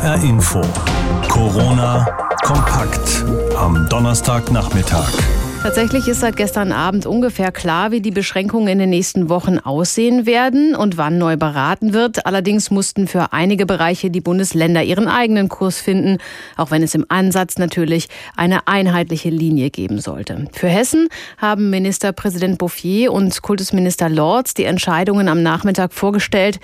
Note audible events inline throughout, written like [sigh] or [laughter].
HR Info. Corona kompakt am Donnerstagnachmittag. Tatsächlich ist seit gestern Abend ungefähr klar, wie die Beschränkungen in den nächsten Wochen aussehen werden und wann neu beraten wird. Allerdings mussten für einige Bereiche die Bundesländer ihren eigenen Kurs finden, auch wenn es im Ansatz natürlich eine einheitliche Linie geben sollte. Für Hessen haben Ministerpräsident Bouffier und Kultusminister Lorz die Entscheidungen am Nachmittag vorgestellt.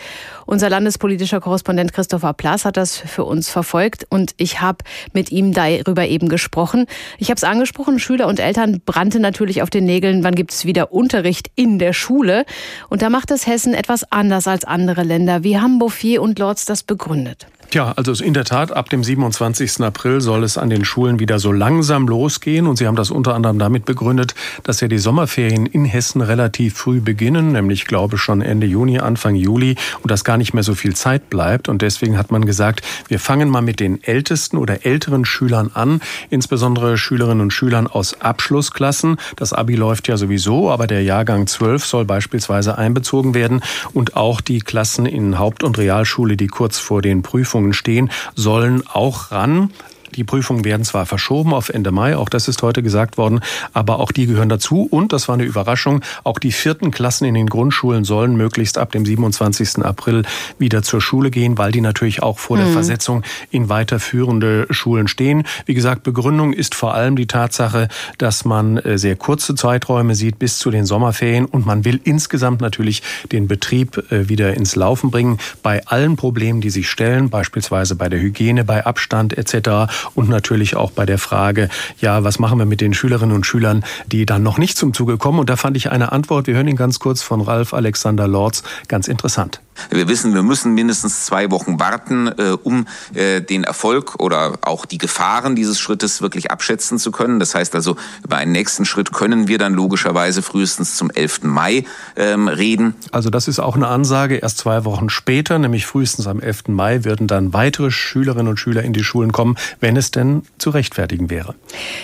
Unser landespolitischer Korrespondent Christopher Plass hat das für uns verfolgt und ich habe mit ihm darüber eben gesprochen. Ich habe es angesprochen, Schüler und Eltern brannte natürlich auf den Nägeln, wann gibt es wieder Unterricht in der Schule. Und da macht es Hessen etwas anders als andere Länder. Wie haben Bouffier und Lorz das begründet? Ja, also in der Tat, ab dem 27. April soll es an den Schulen wieder so langsam losgehen. Und Sie haben das unter anderem damit begründet, dass ja die Sommerferien in Hessen relativ früh beginnen, nämlich glaube schon Ende Juni, Anfang Juli und dass gar nicht mehr so viel Zeit bleibt. Und deswegen hat man gesagt, wir fangen mal mit den ältesten oder älteren Schülern an, insbesondere Schülerinnen und Schülern aus Abschlussklassen. Das Abi läuft ja sowieso, aber der Jahrgang 12 soll beispielsweise einbezogen werden und auch die Klassen in Haupt- und Realschule, die kurz vor den Prüfungen Prüfungen stehen, sollen auch ran. Die Prüfungen werden zwar verschoben auf Ende Mai, auch das ist heute gesagt worden, aber auch die gehören dazu. Und, das war eine Überraschung, auch die vierten Klassen in den Grundschulen sollen möglichst ab dem 27. April wieder zur Schule gehen, weil die natürlich auch vor mhm. der Versetzung in weiterführende Schulen stehen. Wie gesagt, Begründung ist vor allem die Tatsache, dass man äh, sehr kurze Zeiträume sieht bis zu den Sommerferien und man will insgesamt natürlich den Betrieb äh, wieder ins Laufen bringen bei allen Problemen, die sich stellen, beispielsweise bei der Hygiene, bei Abstand etc und natürlich auch bei der Frage, ja, was machen wir mit den Schülerinnen und Schülern, die dann noch nicht zum Zuge kommen? Und da fand ich eine Antwort, wir hören ihn ganz kurz von Ralf Alexander Lorz, ganz interessant. Wir wissen, wir müssen mindestens zwei Wochen warten, äh, um äh, den Erfolg oder auch die Gefahren dieses Schrittes wirklich abschätzen zu können. Das heißt also, über einen nächsten Schritt können wir dann logischerweise frühestens zum 11. Mai ähm, reden. Also das ist auch eine Ansage. Erst zwei Wochen später, nämlich frühestens am 11. Mai, würden dann weitere Schülerinnen und Schüler in die Schulen kommen, wenn es denn zu rechtfertigen wäre.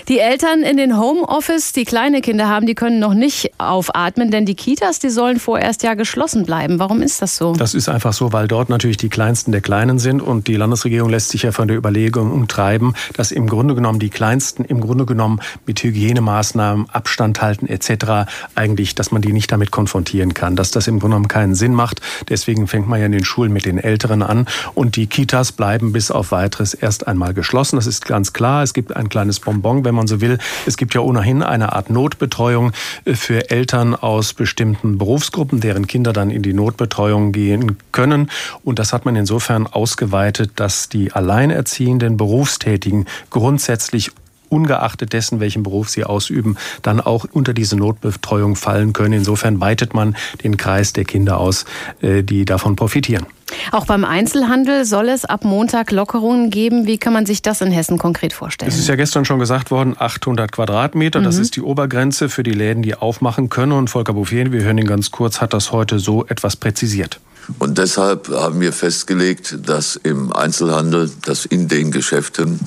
Die Eltern in den Homeoffice, die kleine Kinder haben, die können noch nicht aufatmen, denn die Kitas, die sollen vorerst ja geschlossen bleiben. Warum ist das so? Das ist einfach so, weil dort natürlich die Kleinsten der Kleinen sind und die Landesregierung lässt sich ja von der Überlegung umtreiben, dass im Grunde genommen die Kleinsten im Grunde genommen mit Hygienemaßnahmen, Abstand halten etc. eigentlich, dass man die nicht damit konfrontieren kann, dass das im Grunde genommen keinen Sinn macht. Deswegen fängt man ja in den Schulen mit den Älteren an und die Kitas bleiben bis auf weiteres erst einmal geschlossen. Das ist ganz klar. Es gibt ein kleines Bonbon, wenn man so will. Es gibt ja ohnehin eine Art Notbetreuung für Eltern aus bestimmten Berufsgruppen, deren Kinder dann in die Notbetreuung gehen gehen können. Und das hat man insofern ausgeweitet, dass die alleinerziehenden Berufstätigen grundsätzlich ungeachtet dessen, welchen Beruf sie ausüben, dann auch unter diese Notbetreuung fallen können. Insofern weitet man den Kreis der Kinder aus, äh, die davon profitieren. Auch beim Einzelhandel soll es ab Montag Lockerungen geben. Wie kann man sich das in Hessen konkret vorstellen? Es ist ja gestern schon gesagt worden, 800 Quadratmeter, mhm. das ist die Obergrenze für die Läden, die aufmachen können. Und Volker Bouffier, wir hören ihn ganz kurz, hat das heute so etwas präzisiert. Und deshalb haben wir festgelegt, dass im Einzelhandel, dass in den Geschäften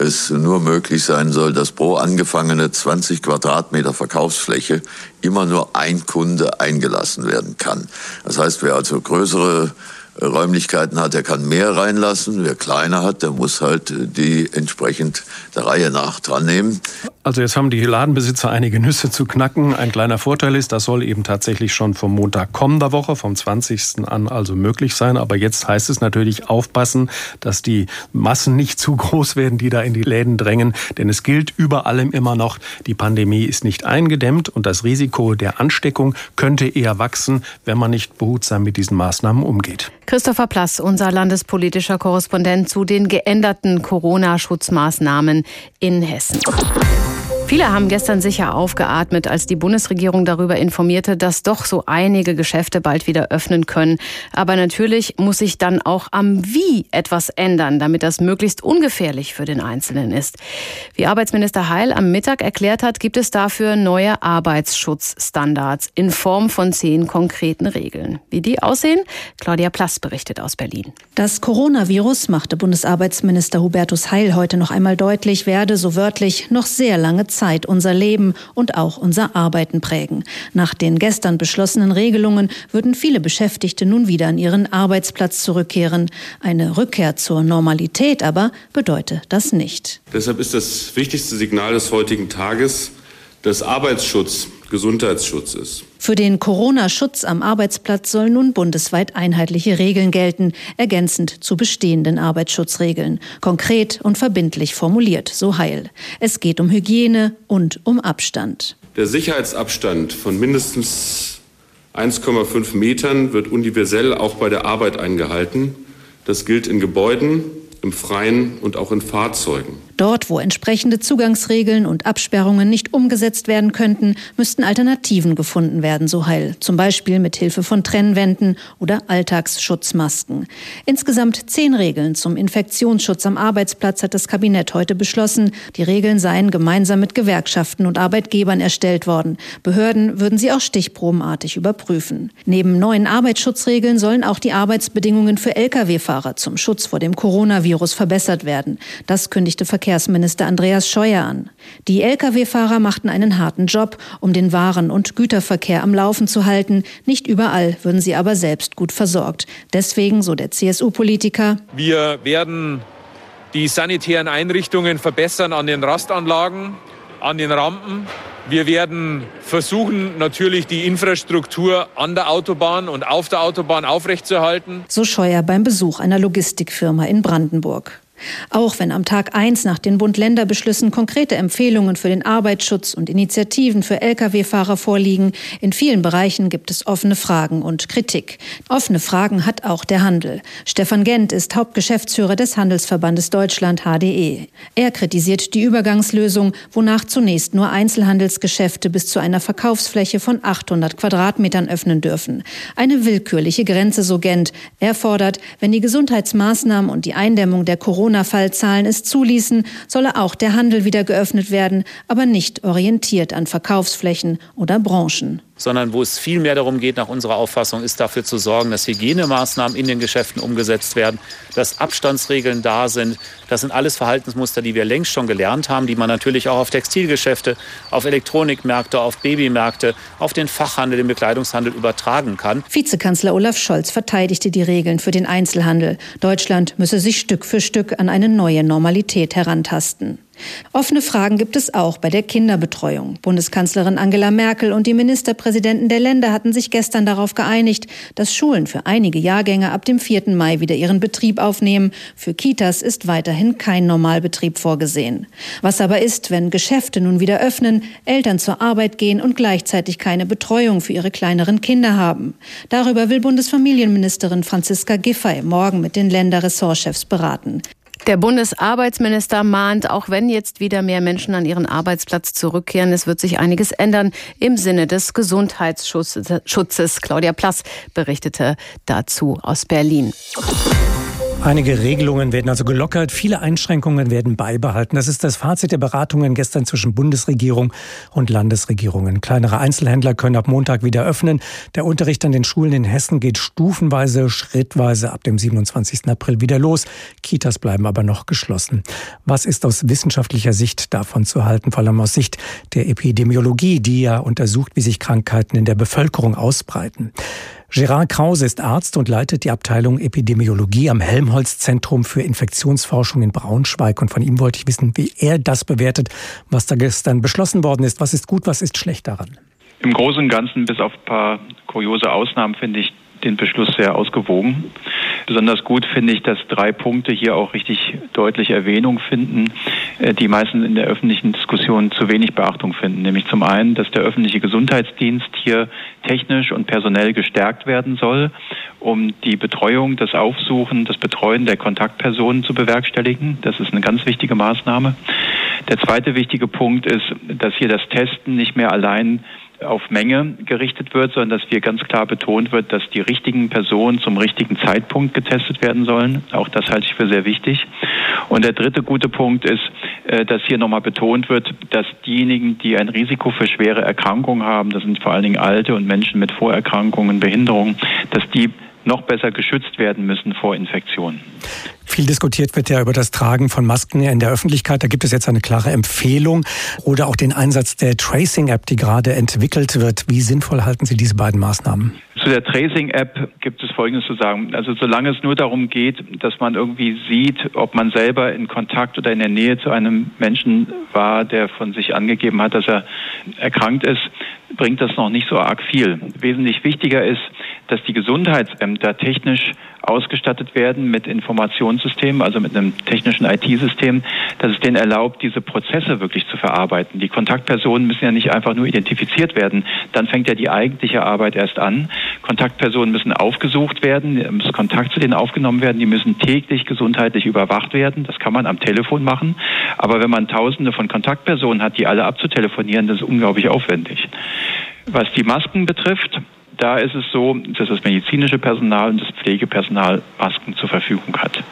es nur möglich sein soll, dass pro angefangene 20 Quadratmeter Verkaufsfläche immer nur ein Kunde eingelassen werden kann. Das heißt, wer also größere Räumlichkeiten hat, der kann mehr reinlassen. Wer kleiner hat, der muss halt die entsprechend der Reihe nach dran nehmen. Also jetzt haben die Ladenbesitzer einige Nüsse zu knacken. Ein kleiner Vorteil ist, das soll eben tatsächlich schon vom Montag kommender Woche, vom 20. an also möglich sein. Aber jetzt heißt es natürlich aufpassen, dass die Massen nicht zu groß werden, die da in die Läden drängen. Denn es gilt über allem immer noch, die Pandemie ist nicht eingedämmt und das Risiko der Ansteckung könnte eher wachsen, wenn man nicht behutsam mit diesen Maßnahmen umgeht. Christopher Plass, unser landespolitischer Korrespondent zu den geänderten Corona-Schutzmaßnahmen in Hessen. Viele haben gestern sicher aufgeatmet, als die Bundesregierung darüber informierte, dass doch so einige Geschäfte bald wieder öffnen können. Aber natürlich muss sich dann auch am Wie etwas ändern, damit das möglichst ungefährlich für den Einzelnen ist. Wie Arbeitsminister Heil am Mittag erklärt hat, gibt es dafür neue Arbeitsschutzstandards in Form von zehn konkreten Regeln. Wie die aussehen? Claudia Plass berichtet aus Berlin. Das Coronavirus machte Bundesarbeitsminister Hubertus Heil heute noch einmal deutlich, werde so wörtlich noch sehr lange Zeit Zeit unser Leben und auch unser Arbeiten prägen. Nach den gestern beschlossenen Regelungen würden viele Beschäftigte nun wieder an ihren Arbeitsplatz zurückkehren. Eine Rückkehr zur Normalität aber bedeutet das nicht. Deshalb ist das wichtigste Signal des heutigen Tages, dass Arbeitsschutz Gesundheitsschutz ist. Für den Corona-Schutz am Arbeitsplatz sollen nun bundesweit einheitliche Regeln gelten, ergänzend zu bestehenden Arbeitsschutzregeln. Konkret und verbindlich formuliert, so heil. Es geht um Hygiene und um Abstand. Der Sicherheitsabstand von mindestens 1,5 Metern wird universell auch bei der Arbeit eingehalten. Das gilt in Gebäuden, im Freien und auch in Fahrzeugen. Dort, wo entsprechende Zugangsregeln und Absperrungen nicht umgesetzt werden könnten, müssten Alternativen gefunden werden, so heil. Zum Beispiel mit Hilfe von Trennwänden oder Alltagsschutzmasken. Insgesamt zehn Regeln zum Infektionsschutz am Arbeitsplatz hat das Kabinett heute beschlossen. Die Regeln seien gemeinsam mit Gewerkschaften und Arbeitgebern erstellt worden. Behörden würden sie auch stichprobenartig überprüfen. Neben neuen Arbeitsschutzregeln sollen auch die Arbeitsbedingungen für Lkw-Fahrer zum Schutz vor dem Coronavirus verbessert werden. Das kündigte Verkehr Verkehrsminister Andreas Scheuer an. Die Lkw-Fahrer machten einen harten Job, um den Waren- und Güterverkehr am Laufen zu halten. Nicht überall würden sie aber selbst gut versorgt. Deswegen, so der CSU-Politiker, wir werden die sanitären Einrichtungen verbessern an den Rastanlagen, an den Rampen. Wir werden versuchen, natürlich die Infrastruktur an der Autobahn und auf der Autobahn aufrechtzuerhalten. So Scheuer beim Besuch einer Logistikfirma in Brandenburg. Auch wenn am Tag 1 nach den Bund-Länder-Beschlüssen konkrete Empfehlungen für den Arbeitsschutz und Initiativen für Lkw-Fahrer vorliegen, in vielen Bereichen gibt es offene Fragen und Kritik. Offene Fragen hat auch der Handel. Stefan Gent ist Hauptgeschäftsführer des Handelsverbandes Deutschland HDE. Er kritisiert die Übergangslösung, wonach zunächst nur Einzelhandelsgeschäfte bis zu einer Verkaufsfläche von 800 Quadratmetern öffnen dürfen. Eine willkürliche Grenze, so Gent. Er fordert, wenn die Gesundheitsmaßnahmen und die Eindämmung der Corona Corona-Fallzahlen es zuließen, solle auch der Handel wieder geöffnet werden, aber nicht orientiert an Verkaufsflächen oder Branchen sondern wo es viel mehr darum geht, nach unserer Auffassung, ist dafür zu sorgen, dass Hygienemaßnahmen in den Geschäften umgesetzt werden, dass Abstandsregeln da sind. Das sind alles Verhaltensmuster, die wir längst schon gelernt haben, die man natürlich auch auf Textilgeschäfte, auf Elektronikmärkte, auf Babymärkte, auf den Fachhandel, den Bekleidungshandel übertragen kann. Vizekanzler Olaf Scholz verteidigte die Regeln für den Einzelhandel. Deutschland müsse sich Stück für Stück an eine neue Normalität herantasten. Offene Fragen gibt es auch bei der Kinderbetreuung. Bundeskanzlerin Angela Merkel und die Ministerpräsidenten der Länder hatten sich gestern darauf geeinigt, dass Schulen für einige Jahrgänge ab dem 4. Mai wieder ihren Betrieb aufnehmen. Für Kitas ist weiterhin kein Normalbetrieb vorgesehen. Was aber ist, wenn Geschäfte nun wieder öffnen, Eltern zur Arbeit gehen und gleichzeitig keine Betreuung für ihre kleineren Kinder haben? Darüber will Bundesfamilienministerin Franziska Giffey morgen mit den Länderressortchefs beraten. Der Bundesarbeitsminister mahnt, auch wenn jetzt wieder mehr Menschen an ihren Arbeitsplatz zurückkehren, es wird sich einiges ändern im Sinne des Gesundheitsschutzes. Claudia Plass berichtete dazu aus Berlin. Einige Regelungen werden also gelockert, viele Einschränkungen werden beibehalten. Das ist das Fazit der Beratungen gestern zwischen Bundesregierung und Landesregierungen. Kleinere Einzelhändler können ab Montag wieder öffnen. Der Unterricht an den Schulen in Hessen geht stufenweise, schrittweise ab dem 27. April wieder los. Kitas bleiben aber noch geschlossen. Was ist aus wissenschaftlicher Sicht davon zu halten, vor allem aus Sicht der Epidemiologie, die ja untersucht, wie sich Krankheiten in der Bevölkerung ausbreiten? Gerard Krause ist Arzt und leitet die Abteilung Epidemiologie am Helmholtz-Zentrum für Infektionsforschung in Braunschweig. Und von ihm wollte ich wissen, wie er das bewertet, was da gestern beschlossen worden ist. Was ist gut, was ist schlecht daran? Im Großen und Ganzen, bis auf ein paar kuriose Ausnahmen, finde ich den Beschluss sehr ausgewogen. Besonders gut finde ich, dass drei Punkte hier auch richtig deutlich Erwähnung finden, äh, die meistens in der öffentlichen Diskussion zu wenig Beachtung finden. Nämlich zum einen, dass der öffentliche Gesundheitsdienst hier technisch und personell gestärkt werden soll, um die Betreuung, das Aufsuchen, das Betreuen der Kontaktpersonen zu bewerkstelligen. Das ist eine ganz wichtige Maßnahme. Der zweite wichtige Punkt ist, dass hier das Testen nicht mehr allein auf Menge gerichtet wird, sondern dass hier ganz klar betont wird, dass die richtigen Personen zum richtigen Zeitpunkt getestet werden sollen. Auch das halte ich für sehr wichtig. Und der dritte gute Punkt ist, äh, dass hier nochmal betont wird, dass diejenigen, die ein Risiko für schwere Erkrankungen haben, das sind vor allen Dingen Alte und Menschen mit Vorerkrankungen, Behinderungen, dass die noch besser geschützt werden müssen vor Infektionen. Viel diskutiert wird ja über das Tragen von Masken in der Öffentlichkeit. Da gibt es jetzt eine klare Empfehlung oder auch den Einsatz der Tracing-App, die gerade entwickelt wird. Wie sinnvoll halten Sie diese beiden Maßnahmen? Zu der Tracing-App gibt es Folgendes zu sagen. Also solange es nur darum geht, dass man irgendwie sieht, ob man selber in Kontakt oder in der Nähe zu einem Menschen war, der von sich angegeben hat, dass er erkrankt ist, bringt das noch nicht so arg viel. Wesentlich wichtiger ist, dass die Gesundheitsämter technisch ausgestattet werden mit Informationssystemen, also mit einem technischen IT-System, dass es denen erlaubt, diese Prozesse wirklich zu verarbeiten. Die Kontaktpersonen müssen ja nicht einfach nur identifiziert werden, dann fängt ja die eigentliche Arbeit erst an. Kontaktpersonen müssen aufgesucht werden, muss Kontakt zu denen aufgenommen werden, die müssen täglich gesundheitlich überwacht werden. Das kann man am Telefon machen. Aber wenn man Tausende von Kontaktpersonen hat, die alle abzutelefonieren, das ist unglaublich aufwendig. Was die Masken betrifft, da ist es so, dass das medizinische Personal und das Pflegepersonal Masken zur Verfügung hat.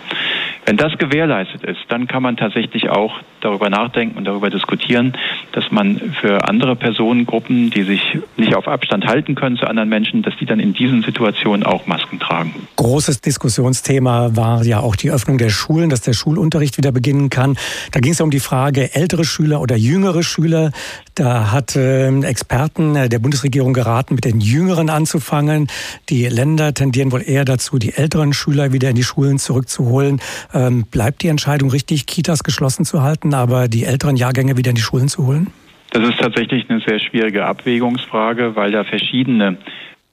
Wenn das gewährleistet ist, dann kann man tatsächlich auch darüber nachdenken und darüber diskutieren, dass man für andere Personengruppen, die sich nicht auf Abstand halten können zu anderen Menschen, dass die dann in diesen Situationen auch Masken tragen. Großes Diskussionsthema war ja auch die Öffnung der Schulen, dass der Schulunterricht wieder beginnen kann. Da ging es ja um die Frage, ältere Schüler oder jüngere Schüler. Da hat äh, Experten der Bundesregierung geraten, mit den Jüngeren anzufangen. Die Länder tendieren wohl eher dazu, die älteren Schüler wieder in die Schulen zurückzuholen. Ähm, bleibt die Entscheidung richtig, Kitas geschlossen zu halten, aber die älteren Jahrgänge wieder in die Schulen zu holen? Das ist tatsächlich eine sehr schwierige Abwägungsfrage, weil da verschiedene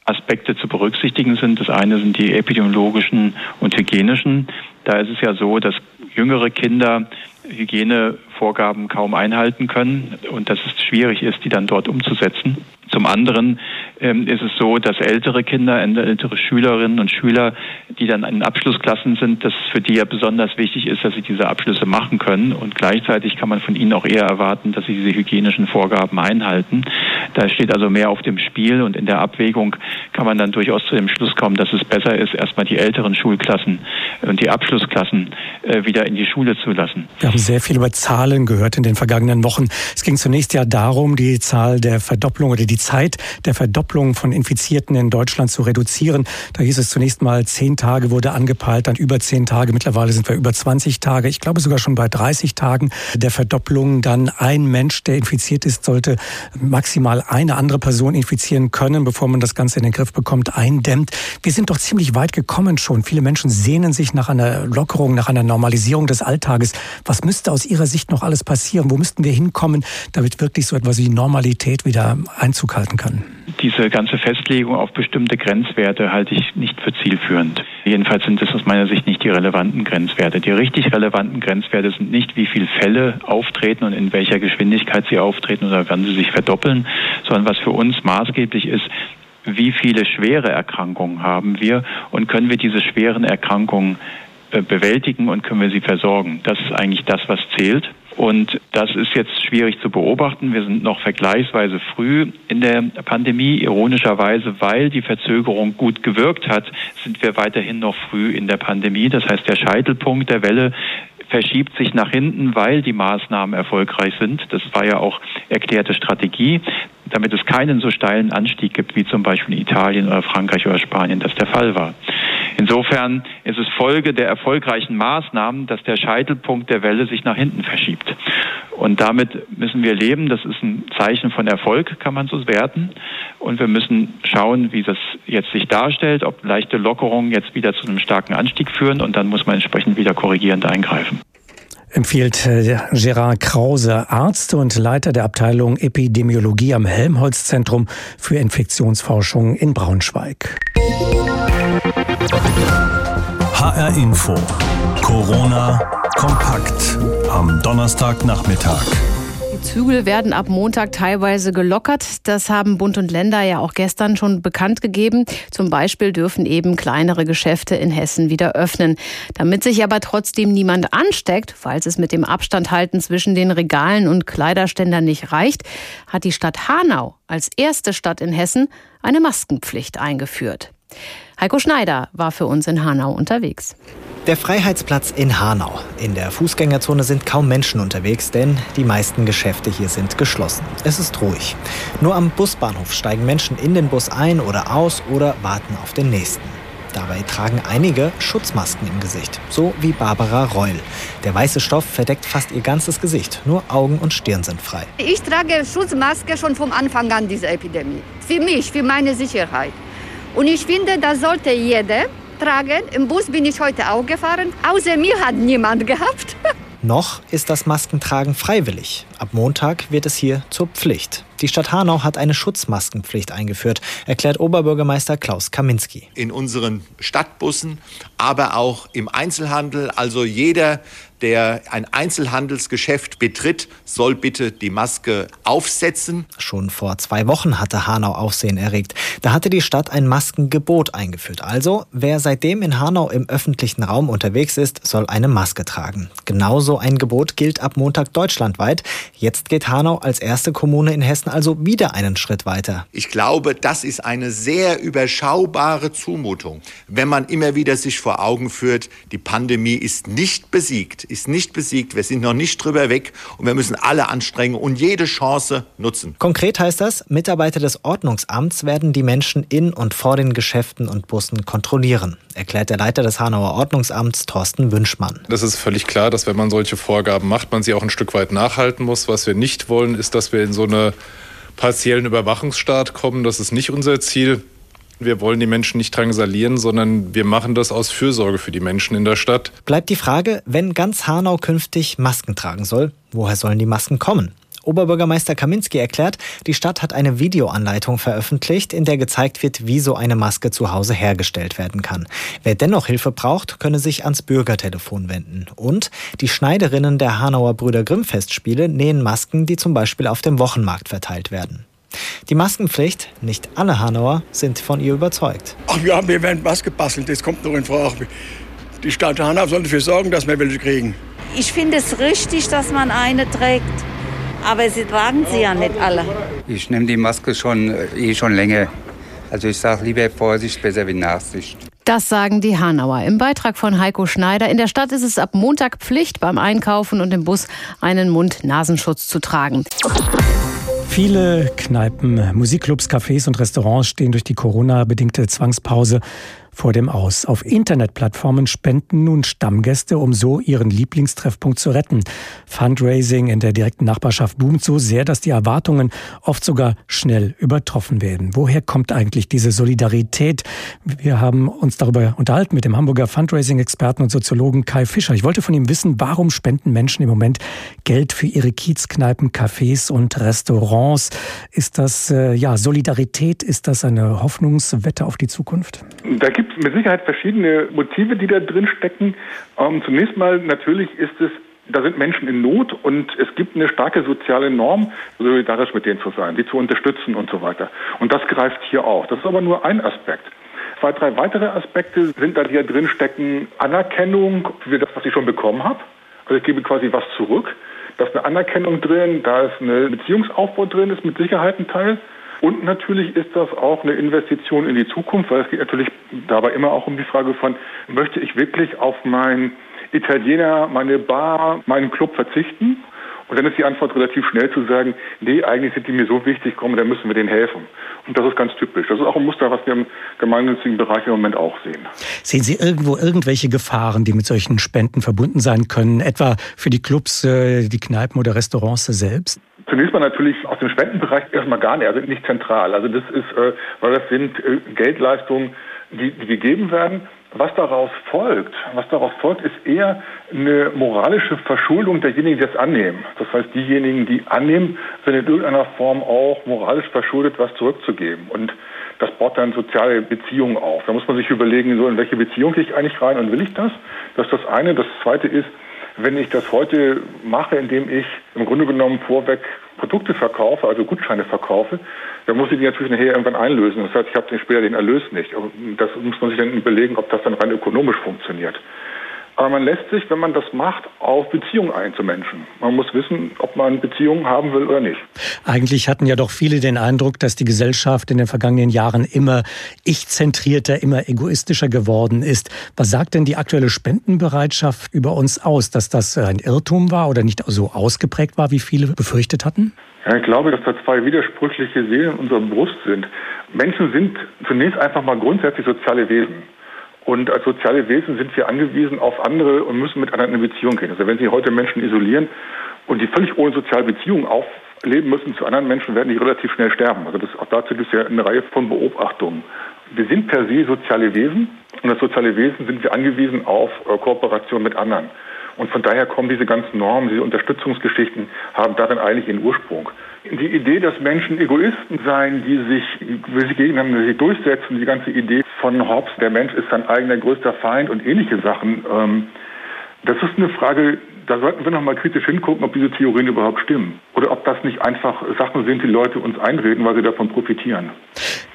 Aspekte zu berücksichtigen sind. Das eine sind die epidemiologischen und hygienischen. Da ist es ja so, dass jüngere Kinder Hygienevorgaben kaum einhalten können und dass es schwierig ist, die dann dort umzusetzen. Zum anderen ähm, ist es so, dass ältere Kinder, ältere Schülerinnen und Schüler, die dann in Abschlussklassen sind, dass für die ja besonders wichtig ist, dass sie diese Abschlüsse machen können. Und gleichzeitig kann man von ihnen auch eher erwarten, dass sie diese hygienischen Vorgaben einhalten. Da steht also mehr auf dem Spiel und in der Abwägung kann man dann durchaus zu dem Schluss kommen, dass es besser ist, erstmal die älteren Schulklassen und die Abschlussklassen äh, wieder in die Schule zu lassen. Wir haben sehr viel über Zahlen gehört in den vergangenen Wochen. Es ging zunächst ja darum, die Zahl der Verdopplung oder die Zeit der Verdopplung von Infizierten in Deutschland zu reduzieren. Da hieß es zunächst mal, zehn Tage wurde angepeilt, dann über zehn Tage. Mittlerweile sind wir über 20 Tage. Ich glaube sogar schon bei 30 Tagen der Verdopplung. Dann ein Mensch, der infiziert ist, sollte maximal eine andere Person infizieren können, bevor man das Ganze in den Griff bekommt, eindämmt. Wir sind doch ziemlich weit gekommen schon. Viele Menschen sehnen sich nach einer Lockerung, nach einer Normalisierung des Alltages. Was müsste aus Ihrer Sicht noch alles passieren? Wo müssten wir hinkommen, damit wirklich so etwas wie Normalität wieder Einzug halten kann? Diese ganze Festlegung auf bestimmte Grenzwerte halte ich nicht für zielführend. Jedenfalls sind es aus meiner Sicht nicht die relevanten Grenzwerte. Die richtig relevanten Grenzwerte sind nicht, wie viele Fälle auftreten und in welcher Geschwindigkeit sie auftreten oder wann sie sich verdoppeln, sondern was für uns maßgeblich ist, wie viele schwere Erkrankungen haben wir und können wir diese schweren Erkrankungen äh, bewältigen und können wir sie versorgen. Das ist eigentlich das, was zählt. Und das ist jetzt schwierig zu beobachten. Wir sind noch vergleichsweise früh in der Pandemie. Ironischerweise, weil die Verzögerung gut gewirkt hat, sind wir weiterhin noch früh in der Pandemie. Das heißt, der Scheitelpunkt der Welle verschiebt sich nach hinten, weil die Maßnahmen erfolgreich sind. Das war ja auch erklärte Strategie, damit es keinen so steilen Anstieg gibt, wie zum Beispiel in Italien oder Frankreich oder Spanien das der Fall war. Insofern ist es Folge der erfolgreichen Maßnahmen, dass der Scheitelpunkt der Welle sich nach hinten verschiebt. Und damit müssen wir leben. Das ist ein Zeichen von Erfolg, kann man so werten. Und wir müssen schauen, wie das jetzt sich darstellt, ob leichte Lockerungen jetzt wieder zu einem starken Anstieg führen. Und dann muss man entsprechend wieder korrigierend eingreifen empfiehlt äh, Gerard Krause, Arzt und Leiter der Abteilung Epidemiologie am Helmholtz-Zentrum für Infektionsforschung in Braunschweig. HR Info. Corona kompakt am Donnerstagnachmittag. Die Zügel werden ab Montag teilweise gelockert. Das haben Bund und Länder ja auch gestern schon bekannt gegeben. Zum Beispiel dürfen eben kleinere Geschäfte in Hessen wieder öffnen. Damit sich aber trotzdem niemand ansteckt, falls es mit dem Abstand halten zwischen den Regalen und Kleiderständern nicht reicht, hat die Stadt Hanau als erste Stadt in Hessen eine Maskenpflicht eingeführt. Heiko Schneider war für uns in Hanau unterwegs. Der Freiheitsplatz in Hanau. In der Fußgängerzone sind kaum Menschen unterwegs, denn die meisten Geschäfte hier sind geschlossen. Es ist ruhig. Nur am Busbahnhof steigen Menschen in den Bus ein oder aus oder warten auf den nächsten. Dabei tragen einige Schutzmasken im Gesicht, so wie Barbara Reul. Der weiße Stoff verdeckt fast ihr ganzes Gesicht, nur Augen und Stirn sind frei. Ich trage Schutzmaske schon vom Anfang an dieser Epidemie. Für mich, für meine Sicherheit. Und ich finde, das sollte jeder tragen. Im Bus bin ich heute auch gefahren. Außer mir hat niemand gehabt. [laughs] Noch ist das Maskentragen freiwillig. Ab Montag wird es hier zur Pflicht. Die Stadt Hanau hat eine Schutzmaskenpflicht eingeführt, erklärt Oberbürgermeister Klaus Kaminski. In unseren Stadtbussen, aber auch im Einzelhandel. Also jeder, der ein Einzelhandelsgeschäft betritt, soll bitte die Maske aufsetzen. Schon vor zwei Wochen hatte Hanau Aufsehen erregt. Da hatte die Stadt ein Maskengebot eingeführt. Also, wer seitdem in Hanau im öffentlichen Raum unterwegs ist, soll eine Maske tragen. Genauso ein Gebot gilt ab Montag deutschlandweit. Jetzt geht Hanau als erste Kommune in Hessen also wieder einen Schritt weiter. Ich glaube, das ist eine sehr überschaubare Zumutung, wenn man immer wieder sich vor Augen führt, die Pandemie ist nicht besiegt, ist nicht besiegt, wir sind noch nicht drüber weg und wir müssen alle anstrengen und jede Chance nutzen. Konkret heißt das, Mitarbeiter des Ordnungsamts werden die Menschen in und vor den Geschäften und Bussen kontrollieren, erklärt der Leiter des Hanauer Ordnungsamts Thorsten Wünschmann. Das ist völlig klar, dass wenn man solche Vorgaben macht, man sie auch ein Stück weit nachhalten muss. Was wir nicht wollen, ist, dass wir in so eine partiellen Überwachungsstaat kommen. Das ist nicht unser Ziel. Wir wollen die Menschen nicht drangsalieren, sondern wir machen das aus Fürsorge für die Menschen in der Stadt. Bleibt die Frage, wenn ganz Hanau künftig Masken tragen soll, woher sollen die Masken kommen? Oberbürgermeister Kaminski erklärt, die Stadt hat eine Videoanleitung veröffentlicht, in der gezeigt wird, wie so eine Maske zu Hause hergestellt werden kann. Wer dennoch Hilfe braucht, könne sich ans Bürgertelefon wenden. Und die Schneiderinnen der Hanauer Brüder Grimm Festspiele nähen Masken, die zum Beispiel auf dem Wochenmarkt verteilt werden. Die Maskenpflicht, nicht alle Hanauer sind von ihr überzeugt. Ach ja, wir werden was gebastelt, das kommt noch in Frage. Die Stadt Hanau soll dafür sorgen, dass wir welche kriegen. Ich finde es richtig, dass man eine trägt. Aber sie tragen sie ja nicht alle. Ich nehme die Maske schon eh schon länger. Also ich sage lieber Vorsicht, besser wie Nachsicht. Das sagen die Hanauer. Im Beitrag von Heiko Schneider. In der Stadt ist es ab Montag Pflicht, beim Einkaufen und im Bus einen Mund-Nasenschutz zu tragen. Viele Kneipen, Musikclubs, Cafés und Restaurants stehen durch die Corona-bedingte Zwangspause vor dem Aus. Auf Internetplattformen spenden nun Stammgäste, um so ihren Lieblingstreffpunkt zu retten. Fundraising in der direkten Nachbarschaft boomt so sehr, dass die Erwartungen oft sogar schnell übertroffen werden. Woher kommt eigentlich diese Solidarität? Wir haben uns darüber unterhalten mit dem Hamburger Fundraising-Experten und Soziologen Kai Fischer. Ich wollte von ihm wissen, warum spenden Menschen im Moment Geld für ihre Kiezkneipen, Cafés und Restaurants? Ist das äh, ja Solidarität? Ist das eine Hoffnungswette auf die Zukunft? Da gibt gibt mit Sicherheit verschiedene Motive, die da drin stecken. Ähm, zunächst mal natürlich ist es da sind Menschen in Not und es gibt eine starke soziale Norm, solidarisch mit denen zu sein, die zu unterstützen und so weiter. Und das greift hier auch. Das ist aber nur ein Aspekt. Zwei, drei weitere Aspekte sind da, die da drin stecken. Anerkennung für das, was ich schon bekommen habe. Also ich gebe quasi was zurück. Da ist eine Anerkennung drin, da ist eine Beziehungsaufbau drin, ist mit Sicherheit ein Teil. Und natürlich ist das auch eine Investition in die Zukunft, weil es geht natürlich dabei immer auch um die Frage von, möchte ich wirklich auf meinen Italiener, meine Bar, meinen Club verzichten? Und dann ist die Antwort relativ schnell zu sagen, nee, eigentlich sind die mir so wichtig, komm, dann müssen wir denen helfen. Und das ist ganz typisch. Das ist auch ein Muster, was wir im gemeinnützigen Bereich im Moment auch sehen. Sehen Sie irgendwo irgendwelche Gefahren, die mit solchen Spenden verbunden sein können, etwa für die Clubs, äh, die Kneipen oder Restaurants selbst? Zunächst mal natürlich aus dem Spendenbereich erstmal gar nicht, also nicht zentral. Also das ist, äh, weil das sind äh, Geldleistungen, die, die gegeben werden. Was daraus folgt, was daraus folgt, ist eher eine moralische Verschuldung derjenigen, die das annehmen. Das heißt, diejenigen, die annehmen, sind in irgendeiner Form auch moralisch verschuldet, was zurückzugeben. Und das baut dann soziale Beziehungen auf. Da muss man sich überlegen, so in welche Beziehung gehe ich eigentlich rein und will ich das? Das ist das eine. Das zweite ist, wenn ich das heute mache, indem ich im Grunde genommen vorweg Produkte verkaufe, also Gutscheine verkaufe, dann muss ich die natürlich nachher irgendwann einlösen. Das heißt, ich habe später den Erlös nicht. Das muss man sich dann überlegen, ob das dann rein ökonomisch funktioniert. Aber man lässt sich, wenn man das macht, auf Beziehungen ein zu Menschen. Man muss wissen, ob man Beziehungen haben will oder nicht. Eigentlich hatten ja doch viele den Eindruck, dass die Gesellschaft in den vergangenen Jahren immer ich-zentrierter, immer egoistischer geworden ist. Was sagt denn die aktuelle Spendenbereitschaft über uns aus, dass das ein Irrtum war oder nicht so ausgeprägt war, wie viele befürchtet hatten? Ja, ich glaube, dass da zwei widersprüchliche Seelen in unserer Brust sind. Menschen sind zunächst einfach mal grundsätzlich soziale Wesen. Und als soziale Wesen sind wir angewiesen auf andere und müssen mit anderen in Beziehung gehen. Also wenn Sie heute Menschen isolieren und die völlig ohne soziale Beziehung aufleben müssen zu anderen Menschen, werden die relativ schnell sterben. Also das, auch dazu gibt es ja eine Reihe von Beobachtungen. Wir sind per se soziale Wesen und als soziale Wesen sind wir angewiesen auf äh, Kooperation mit anderen. Und von daher kommen diese ganzen Normen, diese Unterstützungsgeschichten, haben darin eigentlich ihren Ursprung. Die Idee, dass Menschen Egoisten seien, die sich, wie sie gegeneinander sich durchsetzen, die ganze Idee von Hobbes, der Mensch ist sein eigener größter Feind und ähnliche Sachen, ähm, das ist eine Frage, da sollten wir noch mal kritisch hingucken, ob diese Theorien überhaupt stimmen. Oder ob das nicht einfach Sachen sind, die Leute uns einreden, weil sie davon profitieren.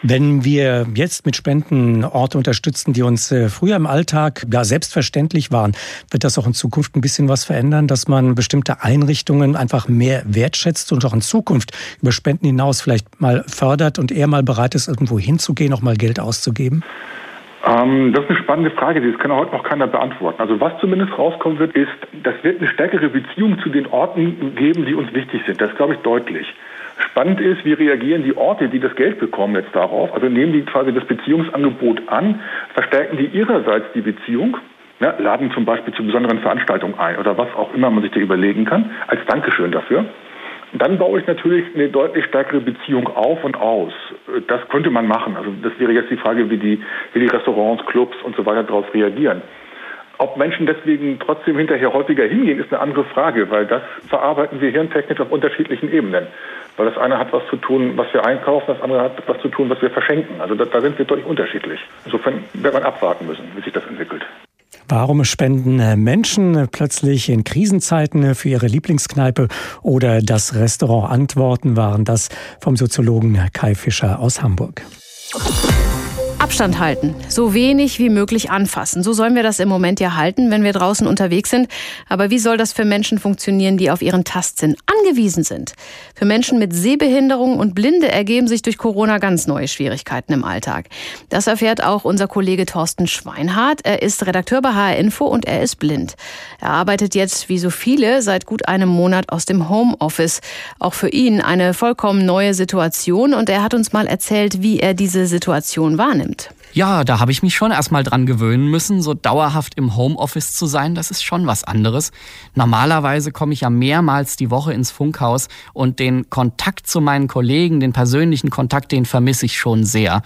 Wenn wir jetzt mit Spenden Orte unterstützen, die uns äh, früher im Alltag ja selbstverständlich waren, wird das auch in Zukunft ein bisschen was verändern, dass man bestimmte Einrichtungen einfach mehr wertschätzt und auch in Zukunft über Spenden hinaus vielleicht mal fördert und eher mal bereit ist, irgendwo hinzugehen, auch mal Geld auszugeben? Ähm, das ist eine spannende Frage, die kann heute noch keiner beantworten. Also was zumindest rauskommen wird, ist, das wird eine stärkere Beziehung zu den Orten geben, die uns wichtig sind. Das glaube ich deutlich. Spannend ist, wie reagieren die Orte, die das Geld bekommen jetzt darauf? Also nehmen die quasi das Beziehungsangebot an, verstärken die ihrerseits die Beziehung, ja, laden zum Beispiel zu besonderen Veranstaltungen ein oder was auch immer man sich da überlegen kann, als Dankeschön dafür. Dann baue ich natürlich eine deutlich stärkere Beziehung auf und aus. Das könnte man machen. Also das wäre jetzt die Frage, wie die, wie die Restaurants, Clubs und so weiter darauf reagieren. Ob Menschen deswegen trotzdem hinterher häufiger hingehen, ist eine andere Frage, weil das verarbeiten wir hirntechnisch auf unterschiedlichen Ebenen. Weil das eine hat was zu tun, was wir einkaufen, das andere hat was zu tun, was wir verschenken. Also da, da sind wir deutlich unterschiedlich. Insofern wird man abwarten müssen, wie sich das entwickelt. Warum spenden äh, Menschen äh, plötzlich in Krisenzeiten äh, für ihre Lieblingskneipe oder das Restaurant Antworten waren das vom Soziologen Kai Fischer aus Hamburg. Abstand halten, so wenig wie möglich anfassen. So sollen wir das im Moment ja halten, wenn wir draußen unterwegs sind. Aber wie soll das für Menschen funktionieren, die auf ihren Tastsinn angewiesen sind? Für Menschen mit Sehbehinderung und Blinde ergeben sich durch Corona ganz neue Schwierigkeiten im Alltag. Das erfährt auch unser Kollege Thorsten Schweinhardt. Er ist Redakteur bei HR Info und er ist blind. Er arbeitet jetzt, wie so viele, seit gut einem Monat aus dem Homeoffice. Auch für ihn eine vollkommen neue Situation und er hat uns mal erzählt, wie er diese Situation wahrnimmt nimmt. Ja, da habe ich mich schon erstmal dran gewöhnen müssen, so dauerhaft im Homeoffice zu sein, das ist schon was anderes. Normalerweise komme ich ja mehrmals die Woche ins Funkhaus und den Kontakt zu meinen Kollegen, den persönlichen Kontakt, den vermisse ich schon sehr.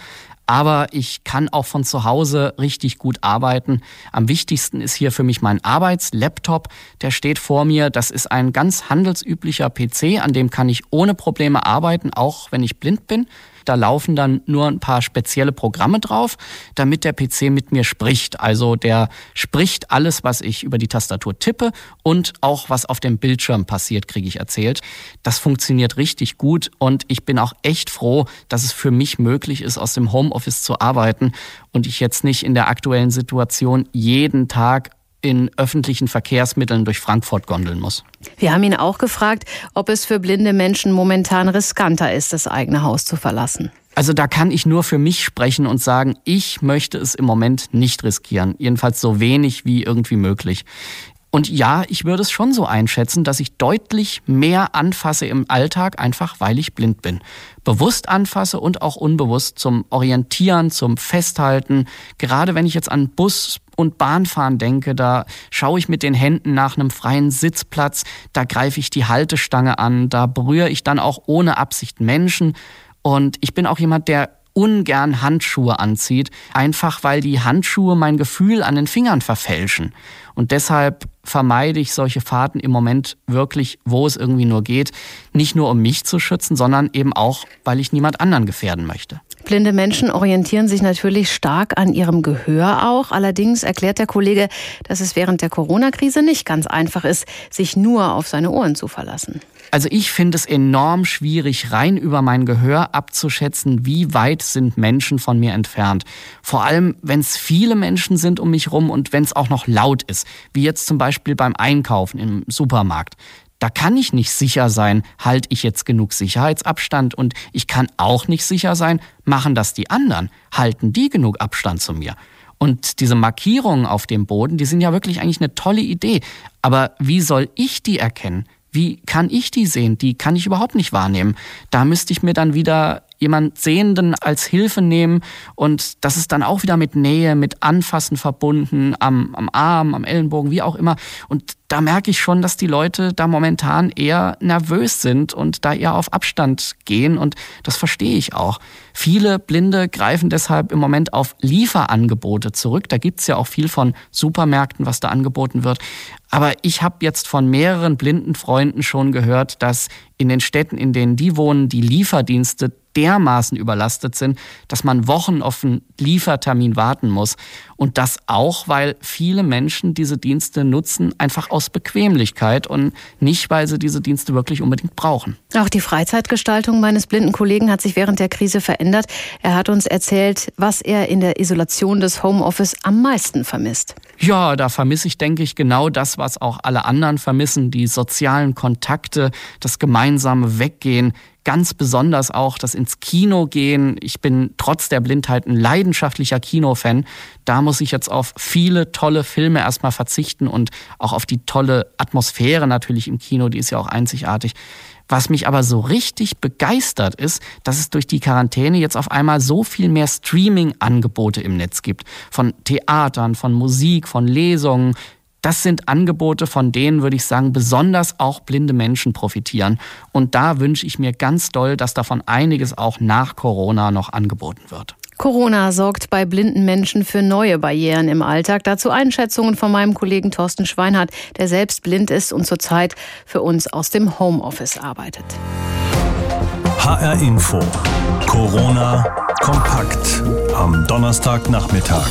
Aber ich kann auch von zu Hause richtig gut arbeiten. Am wichtigsten ist hier für mich mein Arbeitslaptop. Der steht vor mir. Das ist ein ganz handelsüblicher PC, an dem kann ich ohne Probleme arbeiten, auch wenn ich blind bin. Da laufen dann nur ein paar spezielle Programme drauf, damit der PC mit mir spricht. Also der spricht alles, was ich über die Tastatur tippe und auch was auf dem Bildschirm passiert, kriege ich erzählt. Das funktioniert richtig gut und ich bin auch echt froh, dass es für mich möglich ist, aus dem Homeoffice zu arbeiten und ich jetzt nicht in der aktuellen Situation jeden Tag in öffentlichen Verkehrsmitteln durch Frankfurt gondeln muss. Wir haben ihn auch gefragt, ob es für blinde Menschen momentan riskanter ist, das eigene Haus zu verlassen. Also da kann ich nur für mich sprechen und sagen, ich möchte es im Moment nicht riskieren. Jedenfalls so wenig wie irgendwie möglich. Und ja, ich würde es schon so einschätzen, dass ich deutlich mehr anfasse im Alltag, einfach weil ich blind bin. Bewusst anfasse und auch unbewusst zum Orientieren, zum Festhalten. Gerade wenn ich jetzt an Bus und Bahnfahren denke, da schaue ich mit den Händen nach einem freien Sitzplatz, da greife ich die Haltestange an, da berühre ich dann auch ohne Absicht Menschen. Und ich bin auch jemand, der ungern Handschuhe anzieht, einfach weil die Handschuhe mein Gefühl an den Fingern verfälschen. Und deshalb vermeide ich solche Fahrten im Moment wirklich, wo es irgendwie nur geht. Nicht nur um mich zu schützen, sondern eben auch, weil ich niemand anderen gefährden möchte. Blinde Menschen orientieren sich natürlich stark an ihrem Gehör auch. Allerdings erklärt der Kollege, dass es während der Corona-Krise nicht ganz einfach ist, sich nur auf seine Ohren zu verlassen. Also ich finde es enorm schwierig, rein über mein Gehör abzuschätzen, wie weit sind Menschen von mir entfernt. Vor allem, wenn es viele Menschen sind um mich rum und wenn es auch noch laut ist, wie jetzt zum Beispiel beim Einkaufen im Supermarkt. Da kann ich nicht sicher sein, halte ich jetzt genug Sicherheitsabstand und ich kann auch nicht sicher sein, machen das die anderen, halten die genug Abstand zu mir. Und diese Markierungen auf dem Boden, die sind ja wirklich eigentlich eine tolle Idee. Aber wie soll ich die erkennen? Wie kann ich die sehen? Die kann ich überhaupt nicht wahrnehmen. Da müsste ich mir dann wieder jemand Sehenden als Hilfe nehmen und das ist dann auch wieder mit Nähe, mit Anfassen verbunden, am, am Arm, am Ellenbogen, wie auch immer. Und da merke ich schon, dass die Leute da momentan eher nervös sind und da eher auf Abstand gehen und das verstehe ich auch. Viele Blinde greifen deshalb im Moment auf Lieferangebote zurück. Da gibt's ja auch viel von Supermärkten, was da angeboten wird. Aber ich habe jetzt von mehreren blinden Freunden schon gehört, dass in den Städten, in denen die wohnen, die Lieferdienste dermaßen überlastet sind, dass man Wochen auf einen Liefertermin warten muss. Und das auch, weil viele Menschen diese Dienste nutzen, einfach aus Bequemlichkeit und nicht, weil sie diese Dienste wirklich unbedingt brauchen. Auch die Freizeitgestaltung meines blinden Kollegen hat sich während der Krise verändert. Er hat uns erzählt, was er in der Isolation des Homeoffice am meisten vermisst. Ja, da vermisse ich, denke ich, genau das, was auch alle anderen vermissen, die sozialen Kontakte, das gemeinsame Weggehen, ganz besonders auch das ins Kino gehen. Ich bin trotz der Blindheit ein leidenschaftlicher Kinofan. Da muss ich jetzt auf viele tolle Filme erstmal verzichten und auch auf die tolle Atmosphäre natürlich im Kino, die ist ja auch einzigartig. Was mich aber so richtig begeistert ist, dass es durch die Quarantäne jetzt auf einmal so viel mehr Streaming-Angebote im Netz gibt. Von Theatern, von Musik, von Lesungen, das sind Angebote, von denen würde ich sagen, besonders auch blinde Menschen profitieren. Und da wünsche ich mir ganz doll, dass davon einiges auch nach Corona noch angeboten wird. Corona sorgt bei blinden Menschen für neue Barrieren im Alltag. Dazu Einschätzungen von meinem Kollegen Thorsten Schweinhardt, der selbst blind ist und zurzeit für uns aus dem Homeoffice arbeitet. HR Info. Corona kompakt am Donnerstagnachmittag.